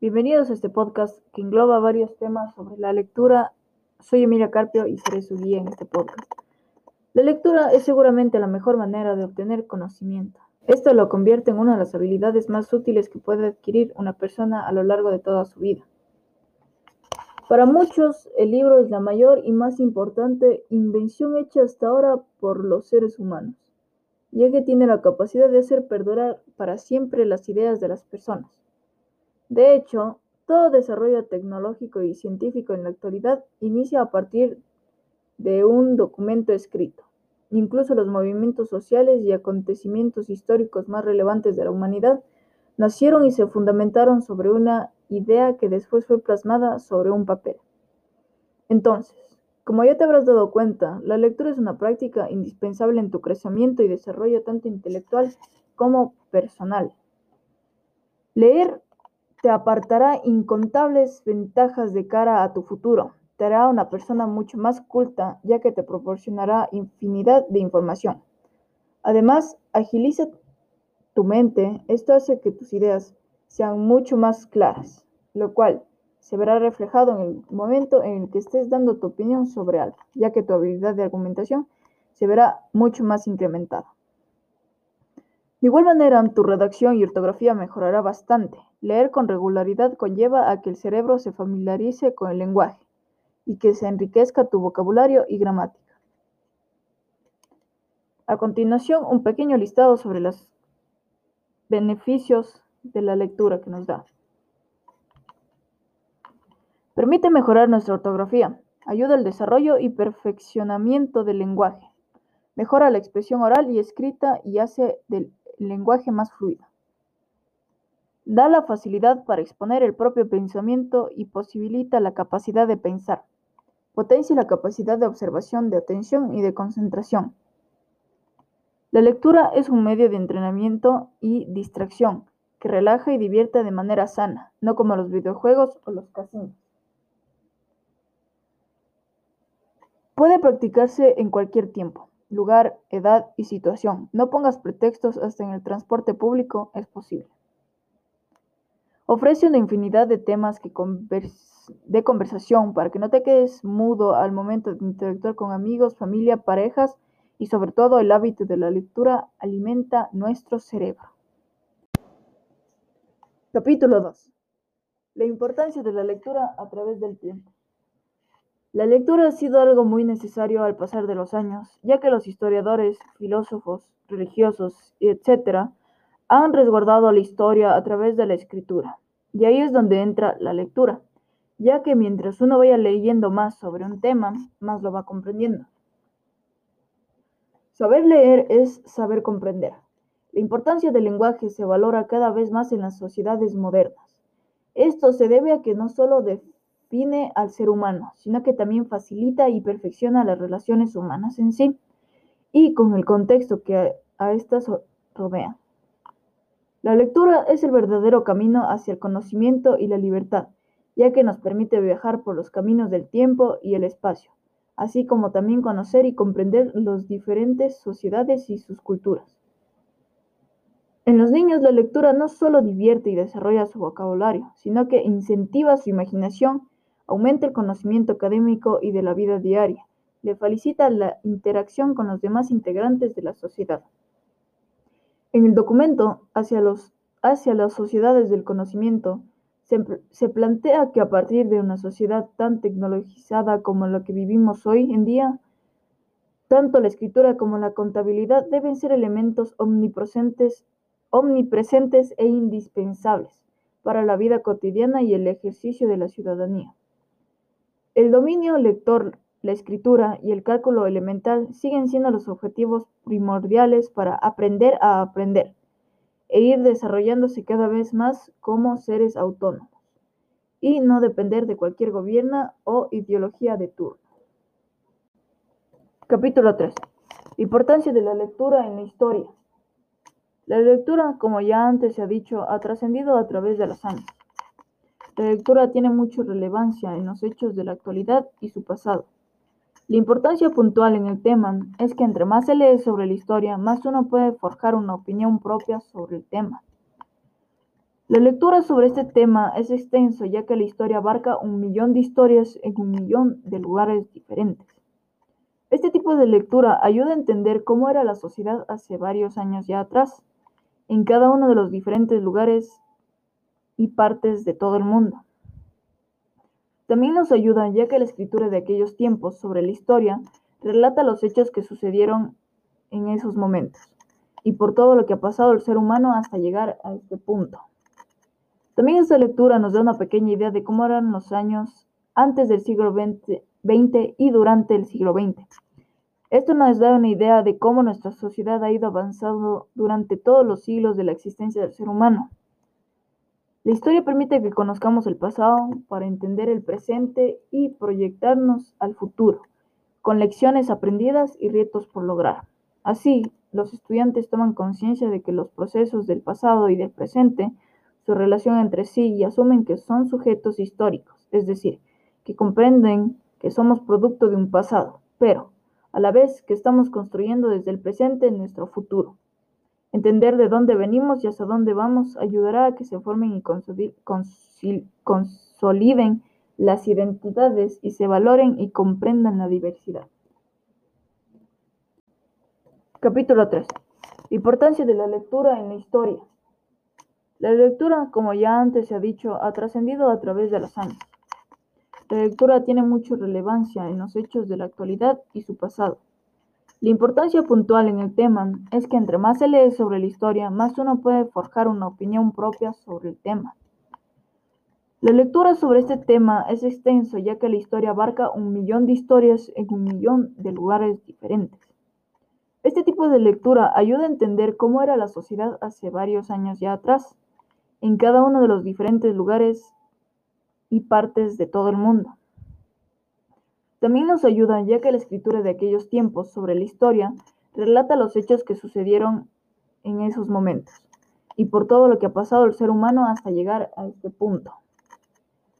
Bienvenidos a este podcast que engloba varios temas sobre la lectura. Soy Emilia Carpio y seré su guía en este podcast. La lectura es seguramente la mejor manera de obtener conocimiento. Esto lo convierte en una de las habilidades más útiles que puede adquirir una persona a lo largo de toda su vida. Para muchos, el libro es la mayor y más importante invención hecha hasta ahora por los seres humanos ya que tiene la capacidad de hacer perdurar para siempre las ideas de las personas. De hecho, todo desarrollo tecnológico y científico en la actualidad inicia a partir de un documento escrito. Incluso los movimientos sociales y acontecimientos históricos más relevantes de la humanidad nacieron y se fundamentaron sobre una idea que después fue plasmada sobre un papel. Entonces, como ya te habrás dado cuenta, la lectura es una práctica indispensable en tu crecimiento y desarrollo tanto intelectual como personal. Leer te apartará incontables ventajas de cara a tu futuro. Te hará una persona mucho más culta ya que te proporcionará infinidad de información. Además, agiliza tu mente. Esto hace que tus ideas sean mucho más claras, lo cual se verá reflejado en el momento en el que estés dando tu opinión sobre algo, ya que tu habilidad de argumentación se verá mucho más incrementada. De igual manera, tu redacción y ortografía mejorará bastante. Leer con regularidad conlleva a que el cerebro se familiarice con el lenguaje y que se enriquezca tu vocabulario y gramática. A continuación, un pequeño listado sobre los beneficios de la lectura que nos da. Permite mejorar nuestra ortografía, ayuda al desarrollo y perfeccionamiento del lenguaje, mejora la expresión oral y escrita y hace del lenguaje más fluido. Da la facilidad para exponer el propio pensamiento y posibilita la capacidad de pensar. Potencia la capacidad de observación, de atención y de concentración. La lectura es un medio de entrenamiento y distracción que relaja y divierte de manera sana, no como los videojuegos o los casinos. Puede practicarse en cualquier tiempo, lugar, edad y situación. No pongas pretextos hasta en el transporte público es posible. Ofrece una infinidad de temas de conversación para que no te quedes mudo al momento de interactuar con amigos, familia, parejas y sobre todo el hábito de la lectura alimenta nuestro cerebro. Capítulo 2. La importancia de la lectura a través del tiempo. La lectura ha sido algo muy necesario al pasar de los años, ya que los historiadores, filósofos, religiosos, etc., han resguardado la historia a través de la escritura. Y ahí es donde entra la lectura, ya que mientras uno vaya leyendo más sobre un tema, más lo va comprendiendo. Saber leer es saber comprender. La importancia del lenguaje se valora cada vez más en las sociedades modernas. Esto se debe a que no solo de define al ser humano, sino que también facilita y perfecciona las relaciones humanas en sí y con el contexto que a estas rodean. La lectura es el verdadero camino hacia el conocimiento y la libertad, ya que nos permite viajar por los caminos del tiempo y el espacio, así como también conocer y comprender las diferentes sociedades y sus culturas. En los niños la lectura no solo divierte y desarrolla su vocabulario, sino que incentiva su imaginación aumenta el conocimiento académico y de la vida diaria, le facilita la interacción con los demás integrantes de la sociedad. En el documento hacia, los, hacia las sociedades del conocimiento, se, se, plantea que a partir de una sociedad tan tecnologizada como la que vivimos hoy en día, tanto la escritura como la contabilidad deben ser elementos omnipresentes, omnipresentes e indispensables para la vida cotidiana y el ejercicio de la ciudadanía. El dominio lector, la escritura y el cálculo elemental siguen siendo los objetivos primordiales para aprender a aprender e ir desarrollándose cada vez más como seres autónomos y no depender de cualquier gobierno o ideología de turno. Capítulo 3. Importancia de la lectura en la historia. La lectura, como ya antes se ha dicho, ha trascendido a través de los años. La lectura tiene mucha relevancia en los hechos de la actualidad y su pasado. La importancia puntual en el tema es que entre más se lee sobre la historia, más uno puede forjar una opinión propia sobre el tema. La lectura sobre este tema es extenso ya que la historia abarca un millón de historias en un millón de lugares diferentes. Este tipo de lectura ayuda a entender cómo era la sociedad hace varios años ya atrás, en cada uno de los diferentes lugares y partes de todo el mundo. También nos ayuda ya que la escritura de aquellos tiempos sobre la historia relata los hechos que sucedieron en esos momentos y por todo lo que ha pasado el ser humano hasta llegar a este punto. También esta lectura nos da una pequeña idea de cómo eran los años antes del siglo XX, y durante el siglo XX. Esto nos da una idea de cómo nuestra sociedad ha ido avanzando durante todos los siglos de la existencia del ser humano. La historia permite que conozcamos el pasado para entender el presente y proyectarnos al futuro, con lecciones aprendidas y retos por lograr. Así, los estudiantes toman conciencia de que los procesos del pasado y del presente su relación entre sí y asumen que son sujetos históricos, es decir, que comprenden que somos producto de un pasado, pero a la vez que estamos construyendo desde el presente nuestro futuro. Entender de dónde venimos y hacia dónde vamos ayudará a que se formen y consoliden las identidades y se valoren y comprendan la diversidad. Capítulo 3. Importancia de la lectura en la historia. La lectura, como ya antes se ha dicho, ha trascendido a través de los años. La lectura tiene mucha relevancia en los hechos de la actualidad y su pasado. La importancia puntual en el tema es que entre más se lee sobre la historia, más uno puede forjar una opinión propia sobre el tema. La lectura sobre este tema es extenso ya que la historia abarca un millón de historias en un millón de lugares diferentes. Este tipo de lectura ayuda a entender cómo era la sociedad hace varios años ya atrás en cada uno de los diferentes lugares y partes de todo el mundo. También nos ayuda ya que la escritura de aquellos tiempos sobre la historia relata los hechos que sucedieron en esos momentos y por todo lo que ha pasado el ser humano hasta llegar a este punto.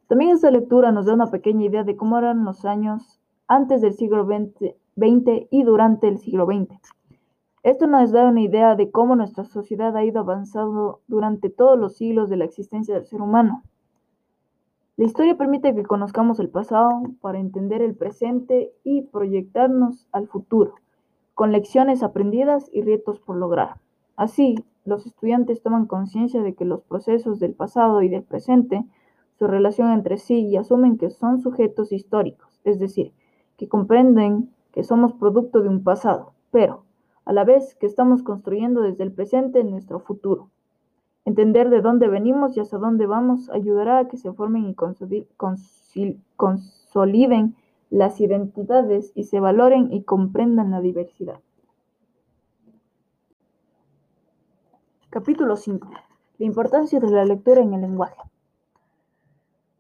También esta lectura nos da una pequeña idea de cómo eran los años antes del siglo XX, y durante el siglo XX. Esto nos da una idea de cómo nuestra sociedad ha ido avanzando durante todos los siglos de la existencia del ser humano. La historia permite que conozcamos el pasado para entender el presente y proyectarnos al futuro, con lecciones aprendidas y retos por lograr. Así, los estudiantes toman conciencia de que los procesos del pasado y del presente, su relación entre sí y asumen que son sujetos históricos, es decir, que comprenden que somos producto de un pasado, pero a la vez que estamos construyendo desde el presente nuestro futuro. Entender de dónde venimos y hacia dónde vamos ayudará a que se formen y consoliden las identidades y se valoren y comprendan la diversidad. Capítulo 5. La importancia de la lectura en el lenguaje.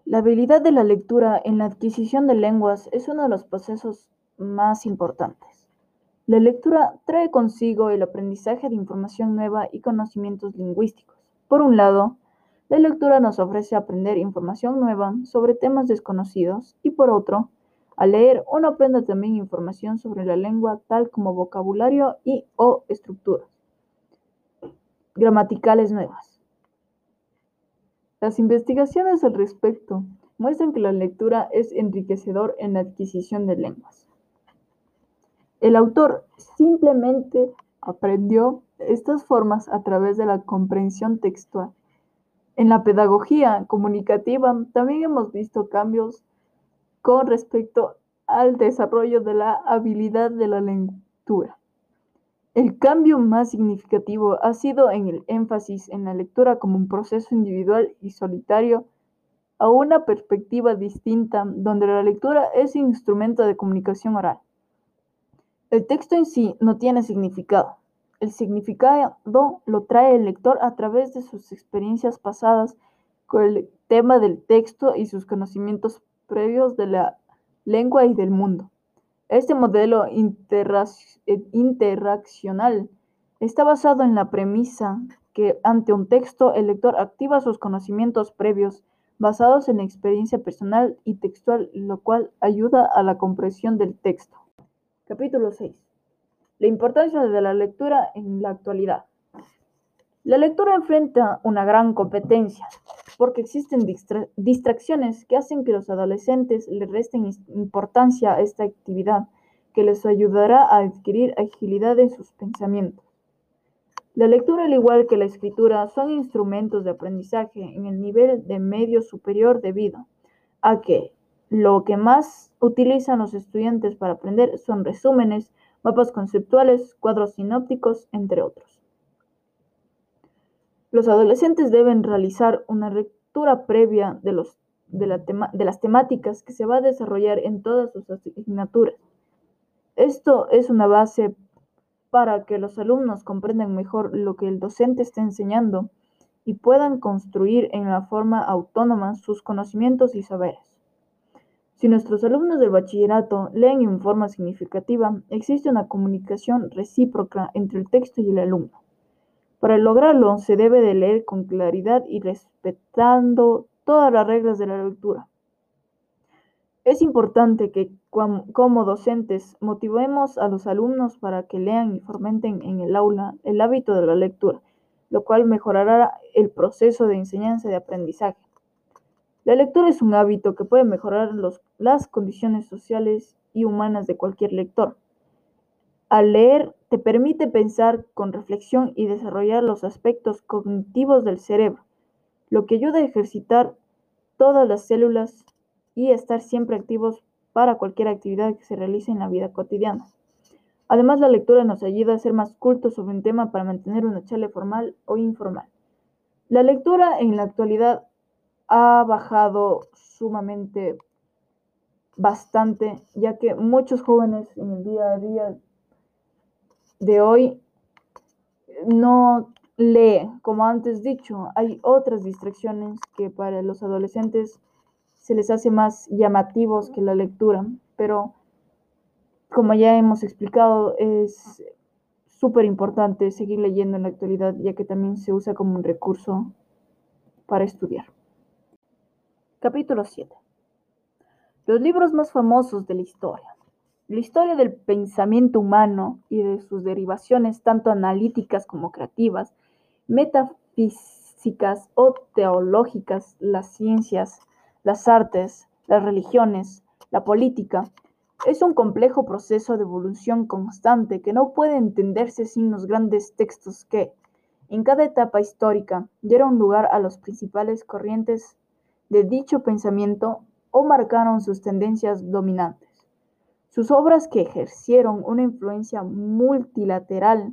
La habilidad de la lectura en la adquisición de lenguas es uno de los procesos más importantes. La lectura trae consigo el aprendizaje de información nueva y conocimientos lingüísticos. Por un lado, la lectura nos ofrece aprender información nueva sobre temas desconocidos y por otro, al leer uno aprende también información sobre la lengua tal como vocabulario y o estructuras gramaticales nuevas. Las investigaciones al respecto muestran que la lectura es enriquecedor en la adquisición de lenguas. El autor simplemente aprendió estas formas a través de la comprensión textual. En la pedagogía comunicativa también hemos visto cambios con respecto al desarrollo de la habilidad de la lectura. El cambio más significativo ha sido en el énfasis en la lectura como un proceso individual y solitario a una perspectiva distinta donde la lectura es instrumento de comunicación oral. El texto en sí no tiene significado. El significado lo trae el lector a través de sus experiencias pasadas con el tema del texto y sus conocimientos previos de la lengua y del mundo. Este modelo interaccional está basado en la premisa que ante un texto el lector activa sus conocimientos previos basados en experiencia personal y textual, lo cual ayuda a la comprensión del texto. Capítulo 6. La importancia de la lectura en la actualidad. La lectura enfrenta una gran competencia, porque existen distracciones que hacen que los adolescentes le resten importancia a esta actividad, que les ayudará a adquirir agilidad en sus pensamientos. La lectura, al igual que la escritura, son instrumentos de aprendizaje en el nivel de medio superior debido a que lo que más utilizan los estudiantes para aprender son resúmenes, mapas conceptuales, cuadros sinópticos, entre otros. Los adolescentes deben realizar una lectura previa de, los, de, las temáticas que se va a desarrollar en todas sus asignaturas. Esto es una base para que los alumnos comprendan mejor lo que el docente está enseñando y puedan construir en la forma autónoma sus conocimientos y saberes. Si nuestros alumnos del bachillerato leen en forma significativa, existe una comunicación recíproca entre el texto y el alumno. Para lograrlo, se debe de leer con claridad y respetando todas las reglas de la lectura. Es importante que como docentes motivemos a los alumnos para que lean y fomenten en el aula el hábito de la lectura, lo cual mejorará el proceso de enseñanza y de aprendizaje. La lectura es un hábito que puede mejorar las condiciones sociales y humanas de cualquier lector. Al leer te permite pensar con reflexión y desarrollar los aspectos cognitivos del cerebro, lo que ayuda a ejercitar todas las células y estar siempre activos para cualquier actividad que se realice en la vida cotidiana. Además, la lectura nos ayuda a ser más cultos sobre un tema para mantener una charla formal o informal. La lectura en la actualidad ha bajado sumamente bastante, ya que muchos jóvenes en el día a día de hoy no lee, como antes dicho, hay otras distracciones que para los adolescentes se les hace más llamativos que la lectura, pero como ya hemos explicado, es súper importante seguir leyendo en la actualidad, ya que también se usa como un recurso para estudiar. Capítulo 7. Los libros más famosos de la historia. La historia del pensamiento humano y de sus derivaciones, tanto analíticas como creativas, metafísicas o teológicas, las ciencias, las artes, las religiones, la política, es un complejo proceso de evolución constante que no puede entenderse sin los grandes textos que, en cada etapa histórica, dieron lugar a las principales corrientes de dicho pensamiento o marcaron sus tendencias dominantes. Sus obras que ejercieron una influencia multilateral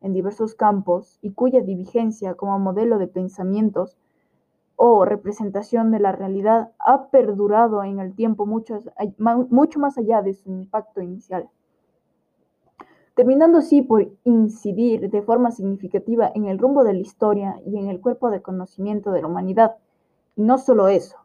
en diversos campos y cuya diligencia como modelo de pensamientos o representación de la realidad ha perdurado en el tiempo mucho, mucho más allá de su impacto inicial, terminando así por incidir de forma significativa en el rumbo de la historia y en el cuerpo de conocimiento de la humanidad. No solo eso,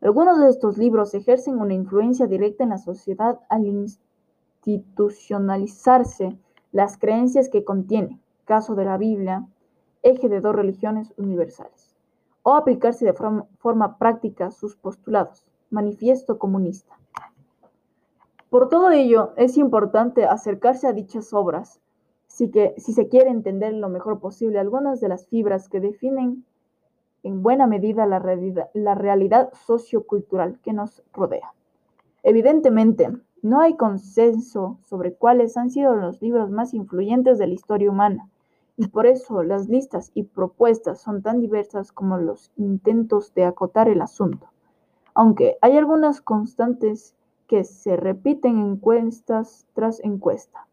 algunos de estos libros ejercen una influencia directa en la sociedad al institucionalizarse las creencias que contiene, caso de la Biblia, eje de dos religiones universales, o aplicarse de forma, práctica sus postulados, manifiesto comunista. Por todo ello, es importante acercarse a dichas obras, si, que, si se quiere entender lo mejor posible algunas de las fibras que definen en buena medida la realidad, sociocultural que nos rodea. Evidentemente, no hay consenso sobre cuáles han sido los libros más influyentes de la historia humana, y por eso las listas y propuestas son tan diversas como los intentos de acotar el asunto, aunque hay algunas constantes que se repiten encuestas tras encuesta.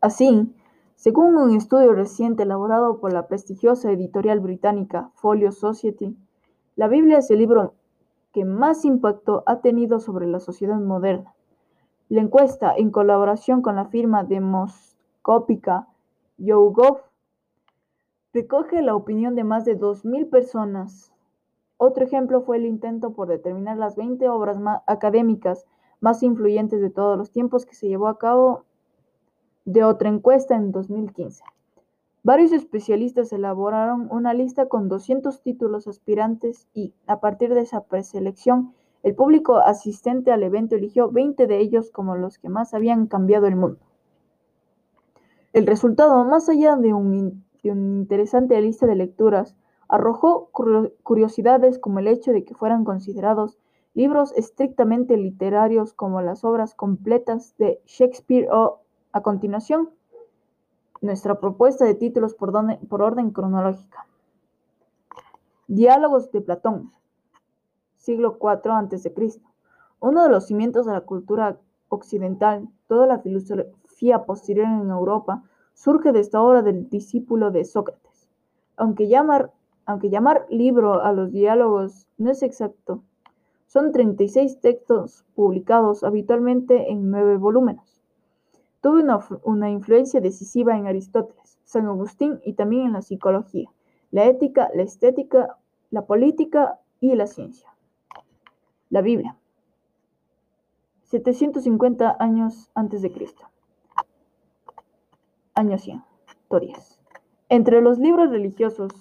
Así, según un estudio reciente elaborado por la prestigiosa editorial británica Folio Society, la Biblia es el libro que más impacto ha tenido sobre la sociedad moderna. La encuesta, en colaboración con la firma demoscópica YouGov, recoge la opinión de más de 2.000 personas. Otro ejemplo fue el intento por determinar las 20 obras académicas más influyentes de todos los tiempos que se llevó a cabo de otra encuesta en 2015. Varios especialistas elaboraron una lista con 200 títulos aspirantes y, a partir de esa preselección, el público asistente al evento eligió 20 de ellos como los que más habían cambiado el mundo. El resultado, más allá de un una interesante lista de lecturas, arrojó curiosidades como el hecho de que fueran considerados libros estrictamente literarios como las obras completas de Shakespeare o, a continuación, nuestra propuesta de títulos por, orden cronológica. Diálogos de Platón, siglo IV a.C. Uno de los cimientos de la cultura occidental, toda la filosofía posterior en Europa, surge de esta obra del discípulo de Sócrates. Aunque llamar, aunque llamar libro a los diálogos no es exacto, son 36 textos publicados habitualmente en nueve volúmenes. Tuvo una, una influencia decisiva en Aristóteles, San Agustín y también en la psicología, la ética, la estética, la política y la ciencia. La Biblia. 750 años antes de Cristo. Año 100. Tories. Entre los libros religiosos,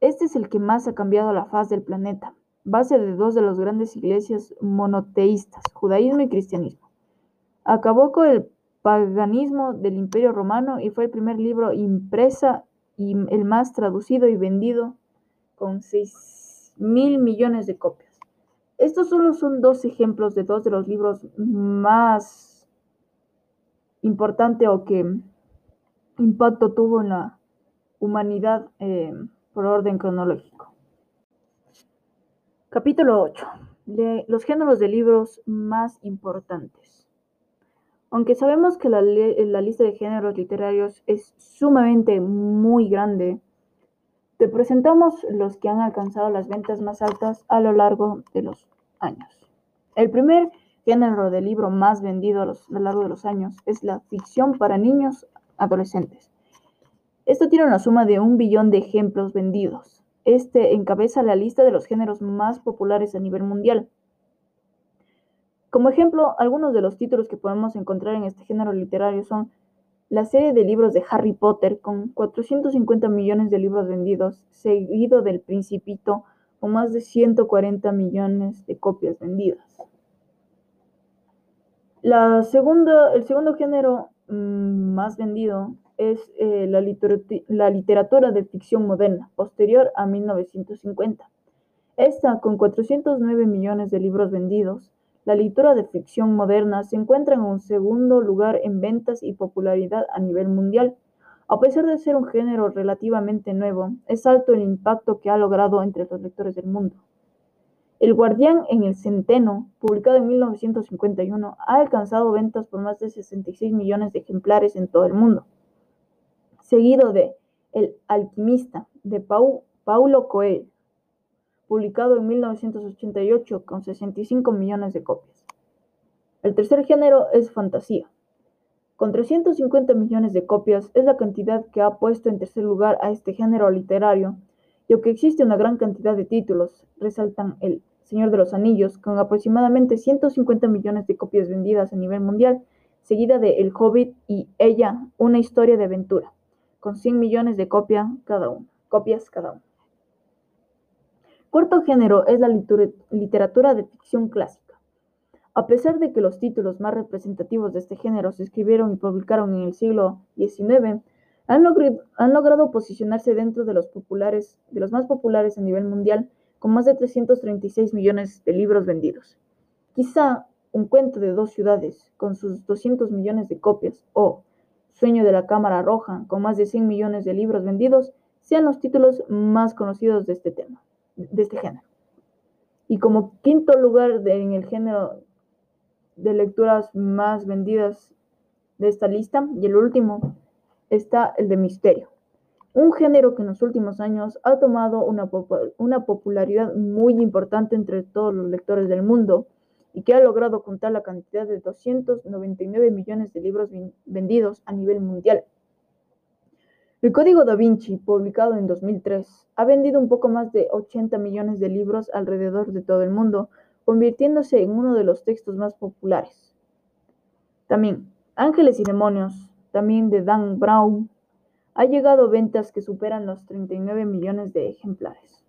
este es el que más ha cambiado la faz del planeta, base de dos de las grandes iglesias monoteístas, judaísmo y cristianismo. Acabó con el paganismo del Imperio Romano y fue el primer libro impresa y el más traducido y vendido con 6 mil millones de copias. Estos solo son dos ejemplos de dos de los libros más importantes o que impacto tuvo en la humanidad eh, por orden cronológico. Capítulo 8. los géneros de libros más importantes. Aunque sabemos que la, lista de géneros literarios es sumamente muy grande, te presentamos los que han alcanzado las ventas más altas a lo largo de los años. El primer género de libro más vendido a, lo largo de los años es la ficción para niños adolescentes. Esto tiene una suma de un billón de ejemplos vendidos. Este encabeza la lista de los géneros más populares a nivel mundial. Como ejemplo, algunos de los títulos que podemos encontrar en este género literario son la serie de libros de Harry Potter, con 450 millones de libros vendidos, seguido del Principito, con más de 140 millones de copias vendidas. La segunda, el segundo género mm, más vendido es eh, la, la literatura de ficción moderna, posterior a 1950. Esta, con 409 millones de libros vendidos, la literatura de ficción moderna se encuentra en un segundo lugar en ventas y popularidad a nivel mundial. A pesar de ser un género relativamente nuevo, es alto el impacto que ha logrado entre los lectores del mundo. El Guardián en el Centeno, publicado en 1951, ha alcanzado ventas por más de 66 millones de ejemplares en todo el mundo. Seguido de El Alquimista, de Paulo Coelho, publicado en 1988 con 65 millones de copias. El tercer género es fantasía. Con 350 millones de copias es la cantidad que ha puesto en tercer lugar a este género literario, y aunque existe una gran cantidad de títulos, resaltan El Señor de los Anillos, con aproximadamente 150 millones de copias vendidas a nivel mundial, seguida de El Hobbit y Ella, una historia de aventura, con 100 millones de copias cada uno, copias cada uno. Cuarto género es la literatura de ficción clásica. A pesar de que los títulos más representativos de este género se escribieron y publicaron en el siglo XIX, han, logrado posicionarse dentro de los, populares, de los más populares a nivel mundial, con más de 336 millones de libros vendidos. Quizá Un cuento de dos ciudades, con sus 200 millones de copias, o Sueño de la Cámara Roja, con más de 100 millones de libros vendidos, sean los títulos más conocidos de este tema de este género. Y como quinto lugar en el género de lecturas más vendidas de esta lista, y el último, está el de misterio. Un género que en los últimos años ha tomado una, una popularidad muy importante entre todos los lectores del mundo y que ha logrado contar la cantidad de 299 millones de libros vendidos a nivel mundial. El Código da Vinci, publicado en 2003, ha vendido un poco más de 80 millones de libros alrededor de todo el mundo, convirtiéndose en uno de los textos más populares. También, Ángeles y Demonios, también de Dan Brown, ha llegado a ventas que superan los 39 millones de ejemplares.